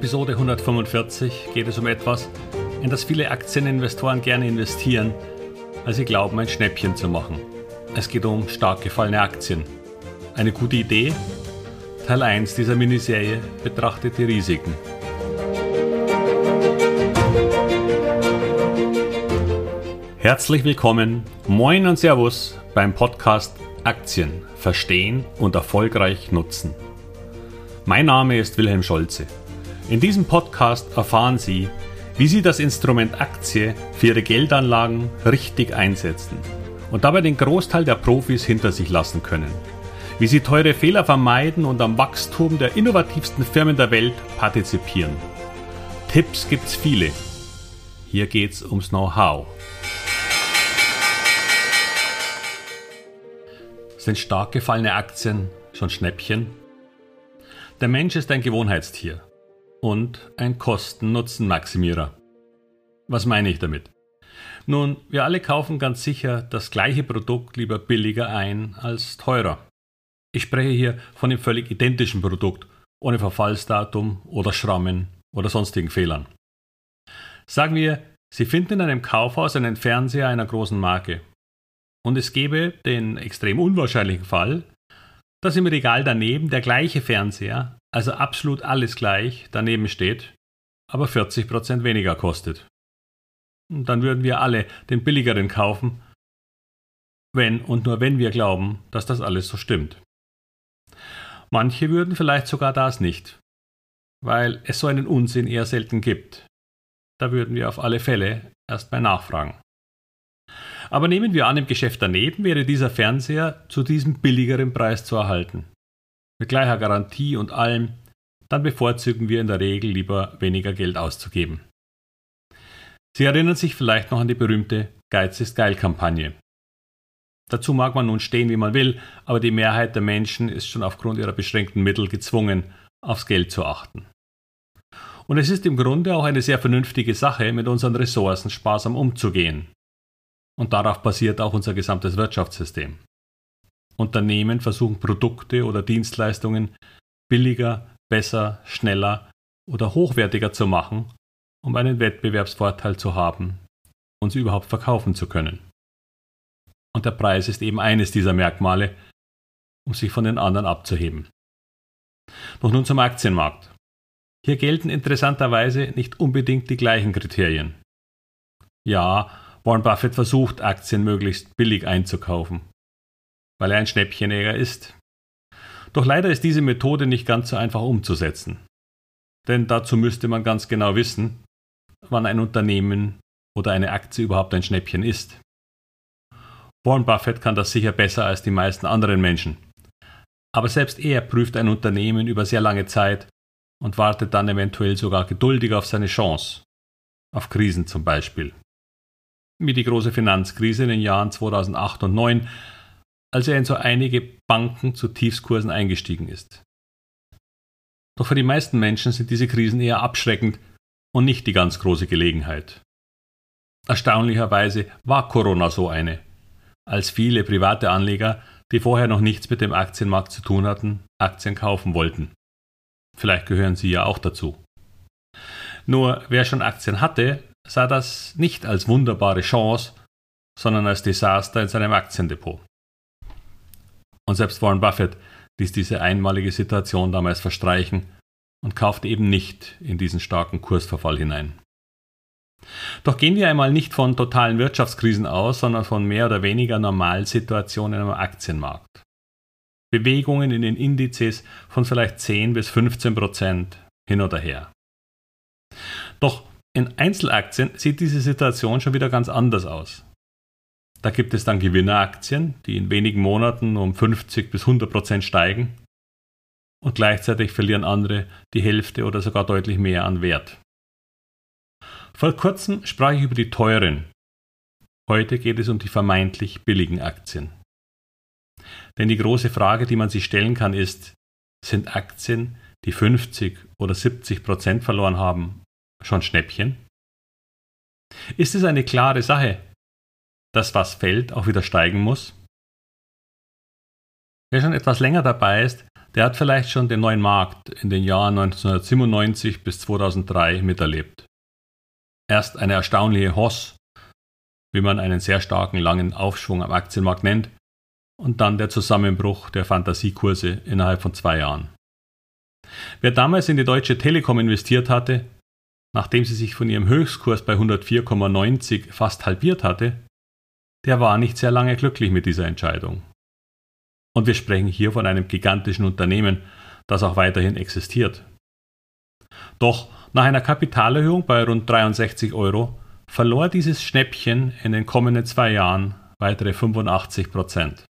Episode 145 geht es um etwas, in das viele Aktieninvestoren gerne investieren, weil sie glauben, ein Schnäppchen zu machen. Es geht um stark gefallene Aktien. Eine gute Idee? Teil 1 dieser Miniserie betrachtet die Risiken. Herzlich willkommen, moin und Servus beim Podcast Aktien verstehen und erfolgreich nutzen. Mein Name ist Wilhelm Scholze. In diesem Podcast erfahren Sie, wie Sie das Instrument Aktie für Ihre Geldanlagen richtig einsetzen und dabei den Großteil der Profis hinter sich lassen können. Wie Sie teure Fehler vermeiden und am Wachstum der innovativsten Firmen der Welt partizipieren. Tipps gibt's viele. Hier geht's ums Know-how. Sind stark gefallene Aktien schon Schnäppchen? Der Mensch ist ein Gewohnheitstier und ein Kosten-Nutzen-Maximierer. Was meine ich damit? Nun, wir alle kaufen ganz sicher das gleiche Produkt lieber billiger ein als teurer. Ich spreche hier von dem völlig identischen Produkt, ohne Verfallsdatum oder Schrammen oder sonstigen Fehlern. Sagen wir, Sie finden in einem Kaufhaus einen Fernseher einer großen Marke. Und es gäbe den extrem unwahrscheinlichen Fall, dass im Regal daneben der gleiche Fernseher also absolut alles gleich, daneben steht, aber 40% weniger kostet. dann würden wir alle den billigeren kaufen, wenn und nur wenn wir glauben, dass das alles so stimmt. Manche würden vielleicht sogar das nicht, weil es so einen Unsinn eher selten gibt. Da würden wir auf alle Fälle erst mal nachfragen. Aber nehmen wir an, im Geschäft daneben wäre dieser Fernseher zu diesem billigeren Preis zu erhalten mit gleicher Garantie und allem, dann bevorzugen wir in der Regel lieber weniger Geld auszugeben. Sie erinnern sich vielleicht noch an die berühmte Geiz ist geil Kampagne. Dazu mag man nun stehen, wie man will, aber die Mehrheit der Menschen ist schon aufgrund ihrer beschränkten Mittel gezwungen, aufs Geld zu achten. Und es ist im Grunde auch eine sehr vernünftige Sache, mit unseren Ressourcen sparsam umzugehen. Und darauf basiert auch unser gesamtes Wirtschaftssystem. Unternehmen versuchen Produkte oder Dienstleistungen billiger, besser, schneller oder hochwertiger zu machen, um einen Wettbewerbsvorteil zu haben und sie überhaupt verkaufen zu können. Und der Preis ist eben eines dieser Merkmale, um sich von den anderen abzuheben. Doch nun zum Aktienmarkt. Hier gelten interessanterweise nicht unbedingt die gleichen Kriterien. Ja, Warren Buffett versucht, Aktien möglichst billig einzukaufen weil er ein Schnäppchenjäger ist. Doch leider ist diese Methode nicht ganz so einfach umzusetzen. Denn dazu müsste man ganz genau wissen, wann ein Unternehmen oder eine Aktie überhaupt ein Schnäppchen ist. Warren Buffett kann das sicher besser als die meisten anderen Menschen. Aber selbst er prüft ein Unternehmen über sehr lange Zeit und wartet dann eventuell sogar geduldig auf seine Chance. Auf Krisen zum Beispiel. Wie die große Finanzkrise in den Jahren 2008 und 2009 als er in so einige Banken zu Tiefskursen eingestiegen ist. Doch für die meisten Menschen sind diese Krisen eher abschreckend und nicht die ganz große Gelegenheit. Erstaunlicherweise war Corona so eine, als viele private Anleger, die vorher noch nichts mit dem Aktienmarkt zu tun hatten, Aktien kaufen wollten. Vielleicht gehören Sie ja auch dazu. Nur wer schon Aktien hatte, sah das nicht als wunderbare Chance, sondern als Desaster in seinem Aktiendepot. Und selbst Warren Buffett ließ diese einmalige Situation damals verstreichen und kaufte eben nicht in diesen starken Kursverfall hinein. Doch gehen wir einmal nicht von totalen Wirtschaftskrisen aus, sondern von mehr oder weniger Normalsituationen am Aktienmarkt. Bewegungen in den Indizes von vielleicht 10 bis 15 Prozent hin oder her. Doch in Einzelaktien sieht diese Situation schon wieder ganz anders aus. Da gibt es dann Gewinneraktien, die in wenigen Monaten um 50 bis 100 Prozent steigen und gleichzeitig verlieren andere die Hälfte oder sogar deutlich mehr an Wert. Vor kurzem sprach ich über die teuren. Heute geht es um die vermeintlich billigen Aktien. Denn die große Frage, die man sich stellen kann, ist, sind Aktien, die 50 oder 70 Prozent verloren haben, schon Schnäppchen? Ist es eine klare Sache, dass was fällt, auch wieder steigen muss? Wer schon etwas länger dabei ist, der hat vielleicht schon den neuen Markt in den Jahren 1997 bis 2003 miterlebt. Erst eine erstaunliche Hoss, wie man einen sehr starken langen Aufschwung am Aktienmarkt nennt, und dann der Zusammenbruch der Fantasiekurse innerhalb von zwei Jahren. Wer damals in die Deutsche Telekom investiert hatte, nachdem sie sich von ihrem Höchstkurs bei 104,90 fast halbiert hatte, der war nicht sehr lange glücklich mit dieser Entscheidung. Und wir sprechen hier von einem gigantischen Unternehmen, das auch weiterhin existiert. Doch nach einer Kapitalerhöhung bei rund 63 Euro verlor dieses Schnäppchen in den kommenden zwei Jahren weitere 85 Prozent.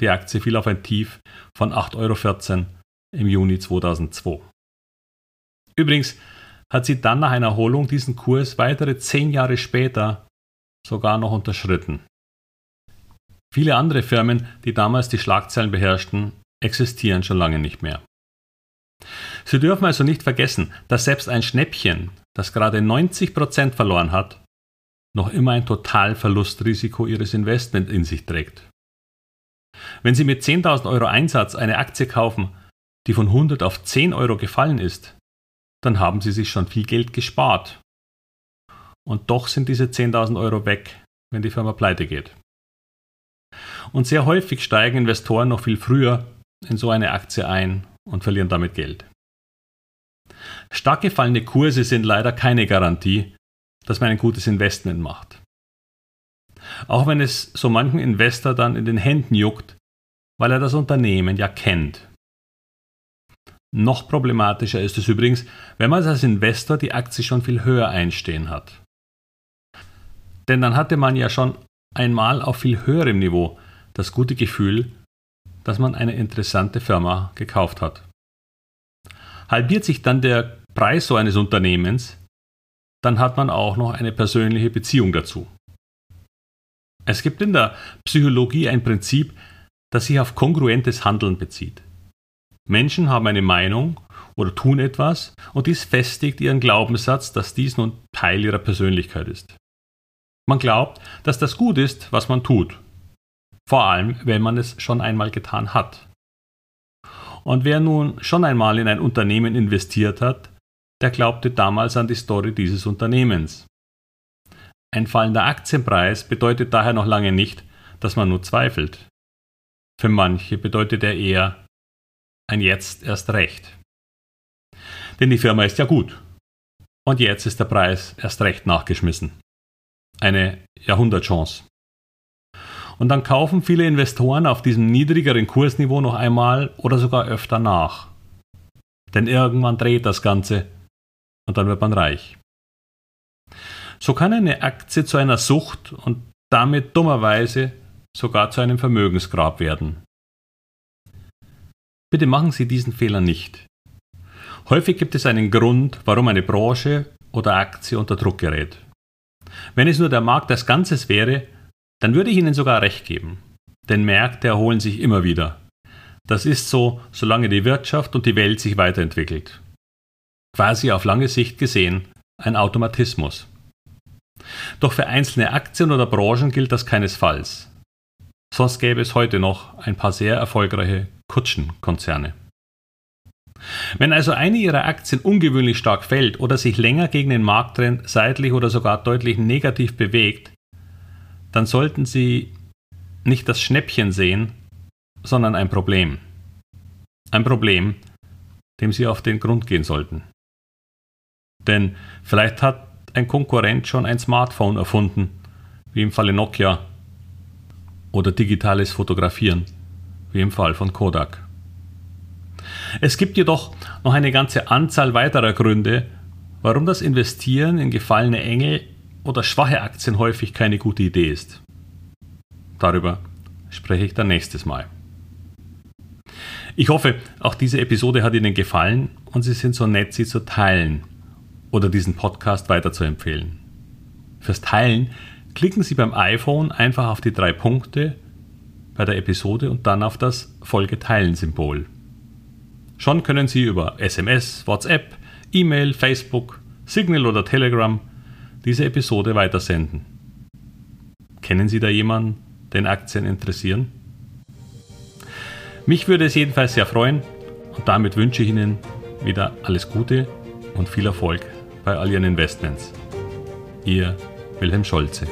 Die Aktie fiel auf ein Tief von 8,14 Euro im Juni 2002. Übrigens hat sie dann nach einer Erholung diesen Kurs weitere zehn Jahre später sogar noch unterschritten. Viele andere Firmen, die damals die Schlagzeilen beherrschten, existieren schon lange nicht mehr. Sie dürfen also nicht vergessen, dass selbst ein Schnäppchen, das gerade 90% verloren hat, noch immer ein Totalverlustrisiko Ihres Investments in sich trägt. Wenn Sie mit 10.000 Euro Einsatz eine Aktie kaufen, die von 100 auf 10 Euro gefallen ist, dann haben Sie sich schon viel Geld gespart. Und doch sind diese 10.000 Euro weg, wenn die Firma pleite geht. Und sehr häufig steigen Investoren noch viel früher in so eine Aktie ein und verlieren damit Geld. Stark gefallene Kurse sind leider keine Garantie, dass man ein gutes Investment macht. Auch wenn es so manchen Investor dann in den Händen juckt, weil er das Unternehmen ja kennt. Noch problematischer ist es übrigens, wenn man als Investor die Aktie schon viel höher einstehen hat. Denn dann hatte man ja schon einmal auf viel höherem Niveau das gute Gefühl, dass man eine interessante Firma gekauft hat. Halbiert sich dann der Preis so eines Unternehmens, dann hat man auch noch eine persönliche Beziehung dazu. Es gibt in der Psychologie ein Prinzip, das sich auf kongruentes Handeln bezieht. Menschen haben eine Meinung oder tun etwas und dies festigt ihren Glaubenssatz, dass dies nun Teil ihrer Persönlichkeit ist. Man glaubt, dass das gut ist, was man tut. Vor allem, wenn man es schon einmal getan hat. Und wer nun schon einmal in ein Unternehmen investiert hat, der glaubte damals an die Story dieses Unternehmens. Ein fallender Aktienpreis bedeutet daher noch lange nicht, dass man nur zweifelt. Für manche bedeutet er eher ein Jetzt erst recht. Denn die Firma ist ja gut. Und jetzt ist der Preis erst recht nachgeschmissen. Eine Jahrhundertchance. Und dann kaufen viele Investoren auf diesem niedrigeren Kursniveau noch einmal oder sogar öfter nach. Denn irgendwann dreht das Ganze und dann wird man reich. So kann eine Aktie zu einer Sucht und damit dummerweise sogar zu einem Vermögensgrab werden. Bitte machen Sie diesen Fehler nicht. Häufig gibt es einen Grund, warum eine Branche oder Aktie unter Druck gerät. Wenn es nur der Markt als Ganzes wäre, dann würde ich Ihnen sogar recht geben. Denn Märkte erholen sich immer wieder. Das ist so, solange die Wirtschaft und die Welt sich weiterentwickelt. Quasi auf lange Sicht gesehen ein Automatismus. Doch für einzelne Aktien oder Branchen gilt das keinesfalls. Sonst gäbe es heute noch ein paar sehr erfolgreiche Kutschenkonzerne. Wenn also eine Ihrer Aktien ungewöhnlich stark fällt oder sich länger gegen den Markttrend seitlich oder sogar deutlich negativ bewegt, dann sollten Sie nicht das Schnäppchen sehen, sondern ein Problem. Ein Problem, dem Sie auf den Grund gehen sollten. Denn vielleicht hat ein Konkurrent schon ein Smartphone erfunden, wie im Falle Nokia, oder digitales Fotografieren, wie im Fall von Kodak. Es gibt jedoch noch eine ganze Anzahl weiterer Gründe, warum das Investieren in gefallene Engel oder schwache Aktien häufig keine gute Idee ist. Darüber spreche ich dann nächstes Mal. Ich hoffe, auch diese Episode hat Ihnen gefallen und Sie sind so nett, sie zu teilen oder diesen Podcast weiterzuempfehlen. Fürs Teilen klicken Sie beim iPhone einfach auf die drei Punkte bei der Episode und dann auf das Folge teilen Symbol. Schon können Sie über SMS, WhatsApp, E-Mail, Facebook, Signal oder Telegram diese Episode weitersenden. Kennen Sie da jemanden, den Aktien interessieren? Mich würde es jedenfalls sehr freuen und damit wünsche ich Ihnen wieder alles Gute und viel Erfolg bei all Ihren Investments. Ihr Wilhelm Scholze.